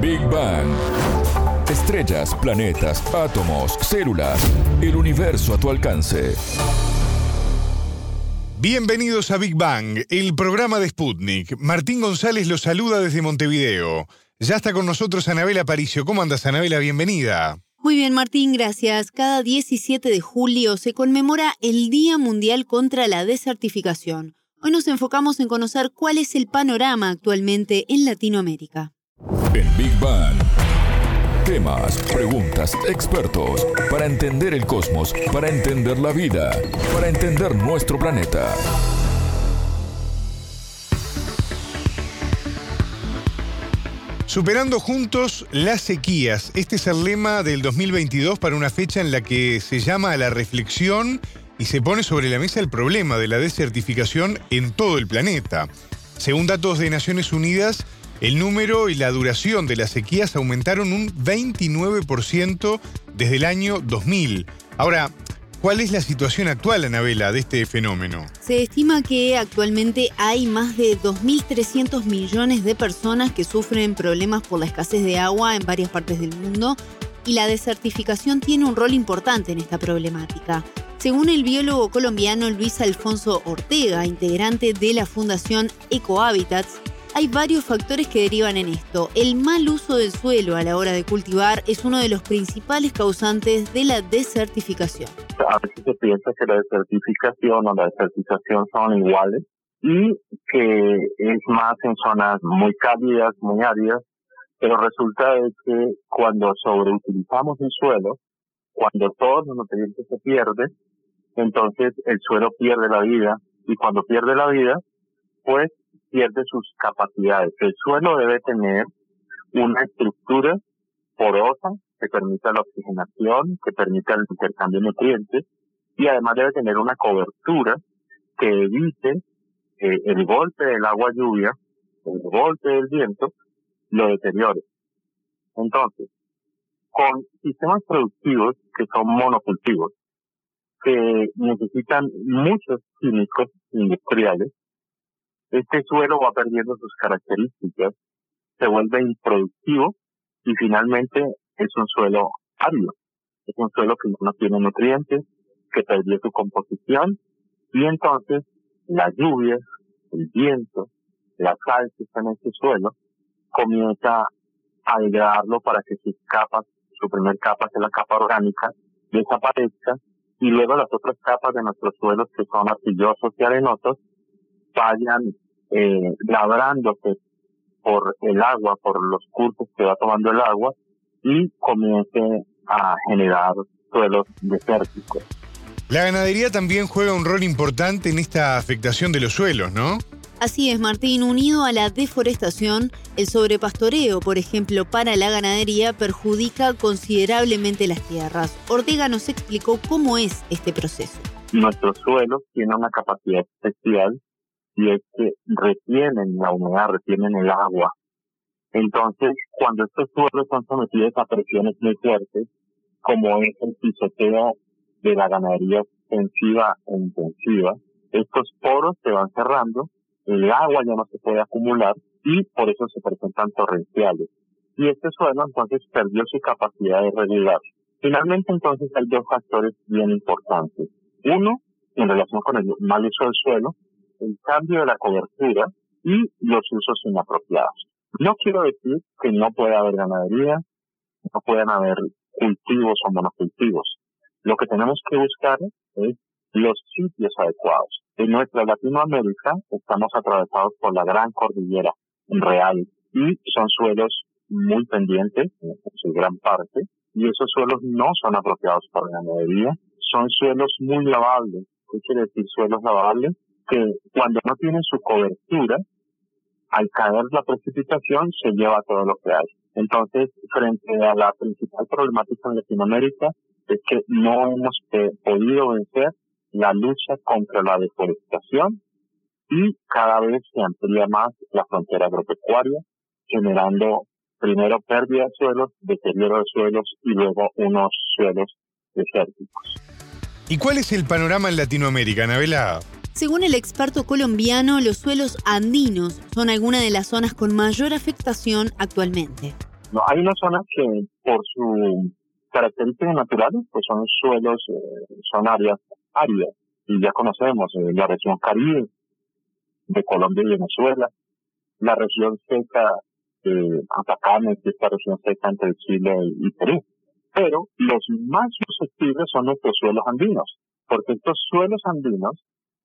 Big Bang. Estrellas, planetas, átomos, células, el universo a tu alcance. Bienvenidos a Big Bang, el programa de Sputnik. Martín González los saluda desde Montevideo. Ya está con nosotros Anabela Paricio. ¿Cómo andas, Anabela? Bienvenida. Muy bien, Martín, gracias. Cada 17 de julio se conmemora el Día Mundial contra la Desertificación. Hoy nos enfocamos en conocer cuál es el panorama actualmente en Latinoamérica. En Big Bang. Temas, preguntas, expertos, para entender el cosmos, para entender la vida, para entender nuestro planeta. Superando juntos las sequías. Este es el lema del 2022 para una fecha en la que se llama a la reflexión y se pone sobre la mesa el problema de la desertificación en todo el planeta. Según datos de Naciones Unidas, el número y la duración de las sequías aumentaron un 29% desde el año 2000. Ahora, ¿cuál es la situación actual, Anabela, de este fenómeno? Se estima que actualmente hay más de 2.300 millones de personas que sufren problemas por la escasez de agua en varias partes del mundo y la desertificación tiene un rol importante en esta problemática. Según el biólogo colombiano Luis Alfonso Ortega, integrante de la Fundación Ecohabitats, hay varios factores que derivan en esto. El mal uso del suelo a la hora de cultivar es uno de los principales causantes de la desertificación. A veces se piensa que la desertificación o la desertización son iguales y que es más en zonas muy cálidas, muy áridas, pero resulta que cuando sobreutilizamos el suelo, cuando todos los nutrientes se pierden, entonces el suelo pierde la vida y cuando pierde la vida, pues pierde sus capacidades. El suelo debe tener una estructura porosa que permita la oxigenación, que permita el intercambio de nutrientes y además debe tener una cobertura que evite que el golpe del agua lluvia, el golpe del viento, lo deteriore. Entonces, con sistemas productivos que son monocultivos, que necesitan muchos químicos industriales, este suelo va perdiendo sus características, se vuelve improductivo y finalmente es un suelo árido. Es un suelo que no tiene nutrientes, que perdió su composición y entonces la lluvia, el viento, la sal que está en este suelo comienza a degradarlo para que sus capas, su primer capa, que es la capa orgánica, desaparezca y luego las otras capas de nuestros suelos que son arcillosos y arenosos vayan eh, labrándose por el agua, por los cursos que va tomando el agua y comience a generar suelos desérticos. La ganadería también juega un rol importante en esta afectación de los suelos, ¿no? Así es, Martín. Unido a la deforestación, el sobrepastoreo, por ejemplo, para la ganadería perjudica considerablemente las tierras. Ortega nos explicó cómo es este proceso. Nuestros suelos tienen una capacidad especial y es que retienen la humedad, retienen el agua. Entonces, cuando estos suelos son sometidos a presiones muy fuertes, como es el pisoteo de la ganadería extensiva e intensiva, estos poros se van cerrando el agua ya no se puede acumular y por eso se presentan torrenciales. Y este suelo entonces perdió su capacidad de regular. Finalmente entonces hay dos factores bien importantes. Uno, en relación con el mal uso del suelo, el cambio de la cobertura y los usos inapropiados. No quiero decir que no pueda haber ganadería, no puedan haber cultivos o monocultivos. Lo que tenemos que buscar es los sitios adecuados. En nuestra Latinoamérica estamos atravesados por la gran cordillera real y son suelos muy pendientes, en su gran parte, y esos suelos no son apropiados para ganadería, son suelos muy lavables. ¿Qué quiere decir suelos lavables? Que cuando no tienen su cobertura, al caer la precipitación se lleva todo lo que hay. Entonces, frente a la principal problemática en Latinoamérica, es que no hemos eh, podido vencer la lucha contra la deforestación y cada vez se amplía más la frontera agropecuaria, generando primero pérdida de suelos, deterioro de suelos y luego unos suelos desérticos. ¿Y cuál es el panorama en Latinoamérica, Anabela? Según el experto colombiano, los suelos andinos son algunas de las zonas con mayor afectación actualmente. No, hay unas zonas que por su características naturales, pues son suelos, eh, son áreas áridas. Y ya conocemos eh, la región Caribe de Colombia y Venezuela, la región seca de Atacama, que esta región seca entre Chile y Perú. Pero los más susceptibles son nuestros suelos andinos, porque estos suelos andinos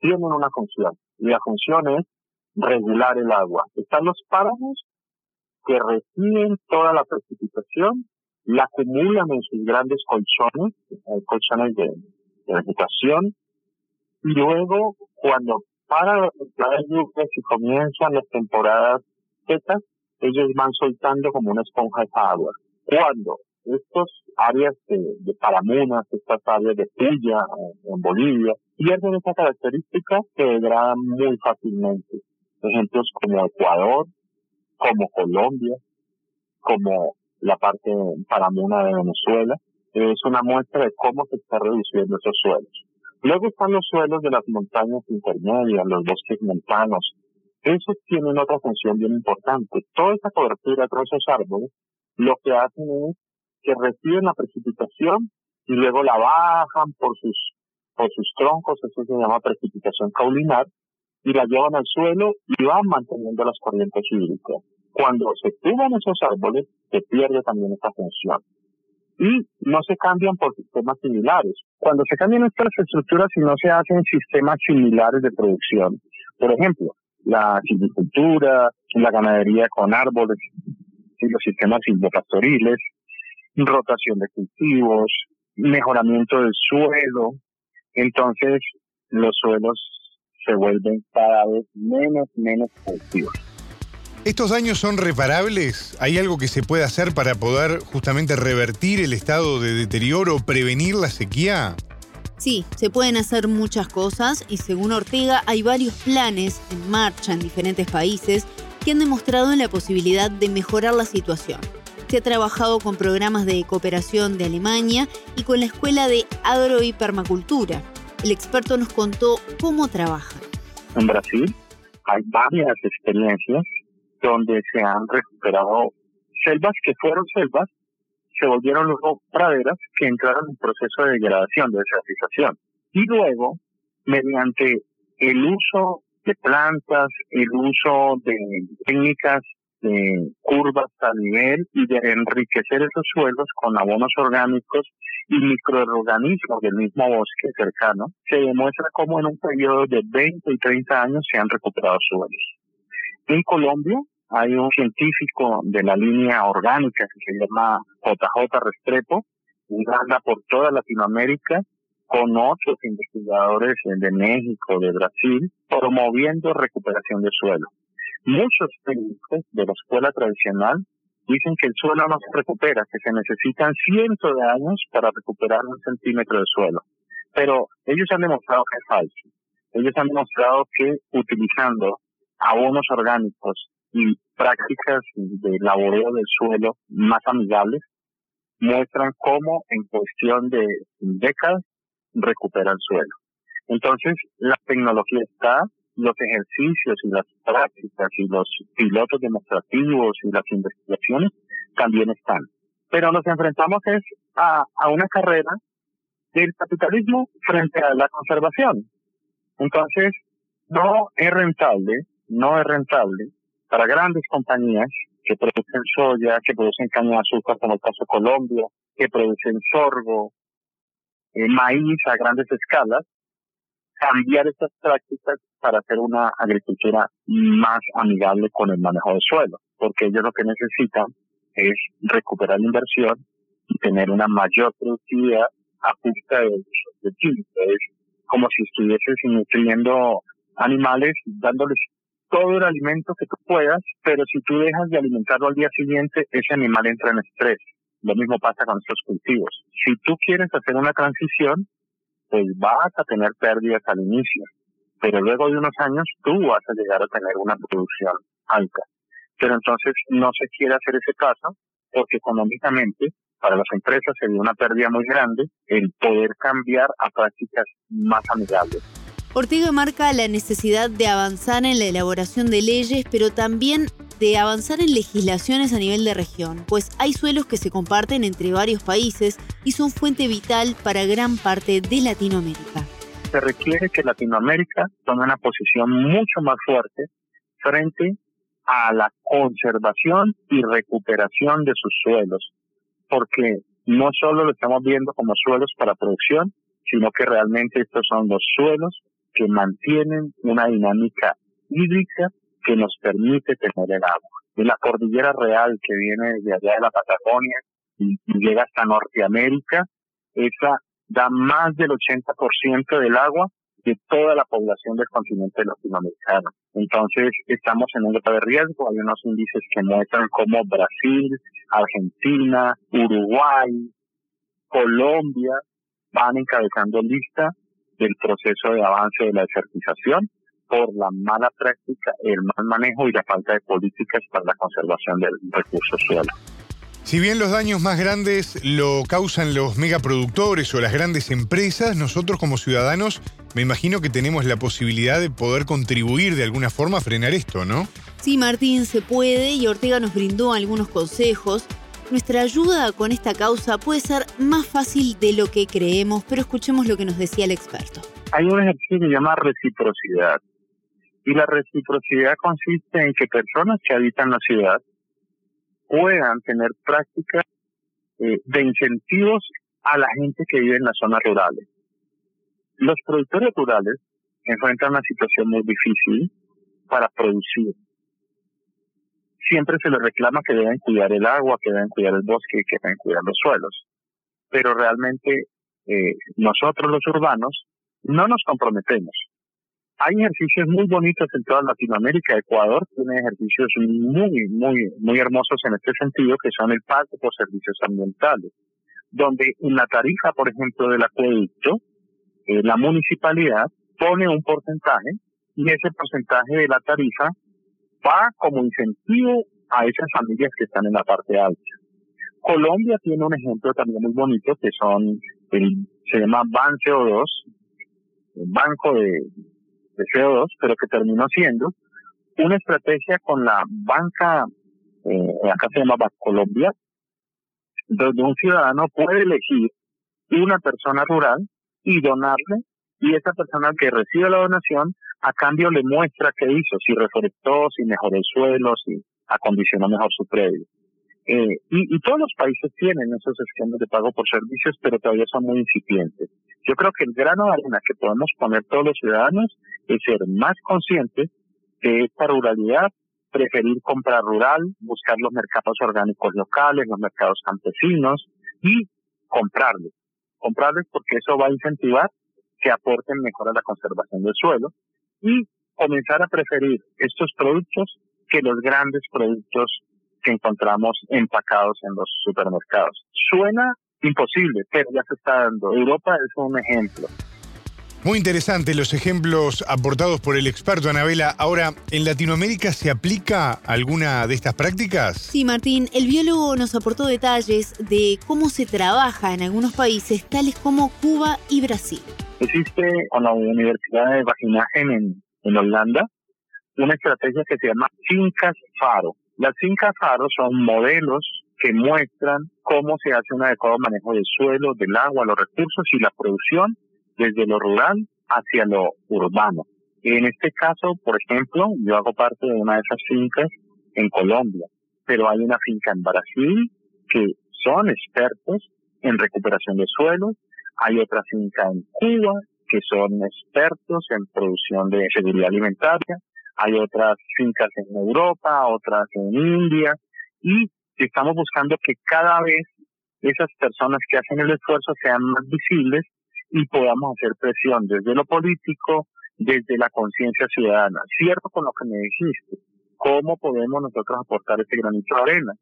tienen una función, y la función es regular el agua. Están los páramos que reciben toda la precipitación la acumulan en sus grandes colchones, eh, colchones de, vegetación, y luego cuando para las lluvias y comienzan las temporadas secas, ellos van soltando como una esponja esa agua. Cuando estas áreas de, de paramunas, estas áreas de puya en Bolivia, pierden esa característica, se degradan muy fácilmente. Ejemplos como Ecuador, como Colombia, como la parte paramuna de Venezuela, es una muestra de cómo se está reduciendo esos suelos. Luego están los suelos de las montañas intermedias, los bosques montanos. Esos tienen otra función bien importante. Toda esa cobertura, todos esos árboles, lo que hacen es que reciben la precipitación y luego la bajan por sus, por sus troncos, eso se llama precipitación caulinar, y la llevan al suelo y van manteniendo las corrientes hídricas. Cuando se tuban esos árboles, se pierde también esta función. Y no se cambian por sistemas similares. Cuando se cambian estas estructuras y no se hacen sistemas similares de producción, por ejemplo, la silvicultura, la ganadería con árboles, y los sistemas silvopastoriles, rotación de cultivos, mejoramiento del suelo, entonces los suelos se vuelven cada vez menos, menos productivos. ¿Estos daños son reparables? ¿Hay algo que se puede hacer para poder justamente revertir el estado de deterioro, prevenir la sequía? Sí, se pueden hacer muchas cosas y según Ortega hay varios planes en marcha en diferentes países que han demostrado la posibilidad de mejorar la situación. Se ha trabajado con programas de cooperación de Alemania y con la Escuela de Agro y Permacultura. El experto nos contó cómo trabajan. En Brasil hay varias experiencias donde se han recuperado selvas que fueron selvas, se volvieron luego praderas que entraron en proceso de degradación, de desertización. Y luego, mediante el uso de plantas, el uso de técnicas de curvas a nivel y de enriquecer esos suelos con abonos orgánicos y microorganismos del mismo bosque cercano, se demuestra cómo en un periodo de 20 y 30 años se han recuperado suelos. En Colombia hay un científico de la línea orgánica que se llama JJ Restrepo, y anda por toda Latinoamérica con otros investigadores de México, de Brasil, promoviendo recuperación de suelo. Muchos técnicos de la escuela tradicional dicen que el suelo no se recupera, que se necesitan cientos de años para recuperar un centímetro de suelo. Pero ellos han demostrado que es falso. Ellos han demostrado que utilizando abonos orgánicos y prácticas de laboreo del suelo más amigables muestran cómo en cuestión de décadas recupera el suelo. Entonces, la tecnología está, los ejercicios y las prácticas y los pilotos demostrativos y las investigaciones también están. Pero nos enfrentamos es a, una carrera del capitalismo frente a la conservación. Entonces, no es rentable, no es rentable para grandes compañías que producen soya, que producen caña de azúcar, como el caso de Colombia, que producen sorgo, eh, maíz a grandes escalas, cambiar estas prácticas para hacer una agricultura más amigable con el manejo del suelo, porque ellos lo que necesitan es recuperar la inversión y tener una mayor productividad a costa de, de Es como si estuvieses nutriendo animales, dándoles todo el alimento que tú puedas, pero si tú dejas de alimentarlo al día siguiente, ese animal entra en estrés. Lo mismo pasa con estos cultivos. Si tú quieres hacer una transición, pues vas a tener pérdidas al inicio, pero luego de unos años tú vas a llegar a tener una producción alta. Pero entonces no se quiere hacer ese paso porque económicamente para las empresas sería una pérdida muy grande el poder cambiar a prácticas más amigables. Ortega marca la necesidad de avanzar en la elaboración de leyes, pero también de avanzar en legislaciones a nivel de región, pues hay suelos que se comparten entre varios países y son fuente vital para gran parte de Latinoamérica. Se requiere que Latinoamérica tome una posición mucho más fuerte frente a la conservación y recuperación de sus suelos, porque no solo lo estamos viendo como suelos para producción, sino que realmente estos son los suelos que mantienen una dinámica hídrica que nos permite tener el agua. Y la cordillera real que viene desde allá de la Patagonia y, llega hasta Norteamérica, esa da más del 80% del agua de toda la población del continente latinoamericano. Entonces, estamos en un grupo de riesgo. Hay unos índices que muestran cómo Brasil, Argentina, Uruguay, Colombia van encabezando lista del proceso de avance de la desertización por la mala práctica, el mal manejo y la falta de políticas para la conservación del recurso suelo. Si bien los daños más grandes lo causan los megaproductores o las grandes empresas, nosotros como ciudadanos me imagino que tenemos la posibilidad de poder contribuir de alguna forma a frenar esto, ¿no? Sí, Martín, se puede y Ortega nos brindó algunos consejos. Nuestra ayuda con esta causa puede ser más fácil de lo que creemos, pero escuchemos lo que nos decía el experto. Hay un ejercicio que se llama reciprocidad. Y la reciprocidad consiste en que personas que habitan la ciudad puedan tener prácticas eh, de incentivos a la gente que vive en las zonas rurales. Los productores rurales enfrentan una situación muy difícil para producir. Siempre se les reclama que deben cuidar el agua, que deben cuidar el bosque, que deben cuidar los suelos. Pero realmente eh, nosotros los urbanos no nos comprometemos hay ejercicios muy bonitos en toda Latinoamérica. Ecuador tiene ejercicios muy, muy, muy hermosos en este sentido, que son el pago por servicios ambientales, donde en la tarifa, por ejemplo, del acueducto, eh, la municipalidad pone un porcentaje y ese porcentaje de la tarifa va como incentivo a esas familias que están en la parte alta. Colombia tiene un ejemplo también muy bonito que son el, se llama BAN CO2, el Banco de, de CO2, pero que terminó siendo una estrategia con la banca, eh, acá se llama Colombia, donde un ciudadano puede elegir una persona rural y donarle, y esa persona que recibe la donación, a cambio le muestra qué hizo, si reforestó, si mejoró el suelo, si acondicionó mejor su predio. Eh, y, y, todos los países tienen esos esquemas de pago por servicios, pero todavía son muy incipientes. Yo creo que el grano de arena que podemos poner todos los ciudadanos es ser más conscientes de esta ruralidad, preferir comprar rural, buscar los mercados orgánicos locales, los mercados campesinos y comprarles. Comprarles porque eso va a incentivar que aporten mejor a la conservación del suelo y comenzar a preferir estos productos que los grandes productos que encontramos empacados en los supermercados. Suena imposible, pero ya se está dando. Europa es un ejemplo. Muy interesante los ejemplos aportados por el experto Anabela. Ahora, ¿en Latinoamérica se aplica alguna de estas prácticas? Sí, Martín, el biólogo nos aportó detalles de cómo se trabaja en algunos países, tales como Cuba y Brasil. Existe con la Universidad de Vaginagen en, en Holanda una estrategia que se llama Fincas Faro. Las fincas Faro son modelos que muestran cómo se hace un adecuado manejo del suelo, del agua, los recursos y la producción desde lo rural hacia lo urbano. En este caso, por ejemplo, yo hago parte de una de esas fincas en Colombia, pero hay una finca en Brasil que son expertos en recuperación de suelos, hay otra finca en Cuba que son expertos en producción de seguridad alimentaria, hay otras fincas en Europa, otras en India, y estamos buscando que cada vez esas personas que hacen el esfuerzo sean más visibles y podamos hacer presión desde lo político, desde la conciencia ciudadana. Cierto con lo que me dijiste, ¿cómo podemos nosotros aportar este granito de arena?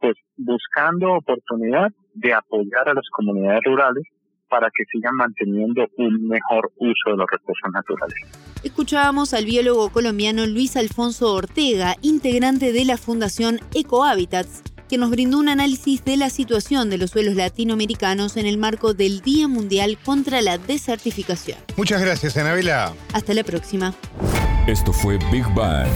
Pues buscando oportunidad de apoyar a las comunidades rurales para que sigan manteniendo un mejor uso de los recursos naturales. Escuchábamos al biólogo colombiano Luis Alfonso Ortega, integrante de la Fundación Ecohabitats que nos brindó un análisis de la situación de los suelos latinoamericanos en el marco del Día Mundial contra la Desertificación. Muchas gracias, Anabela. Hasta la próxima. Esto fue Big Bang.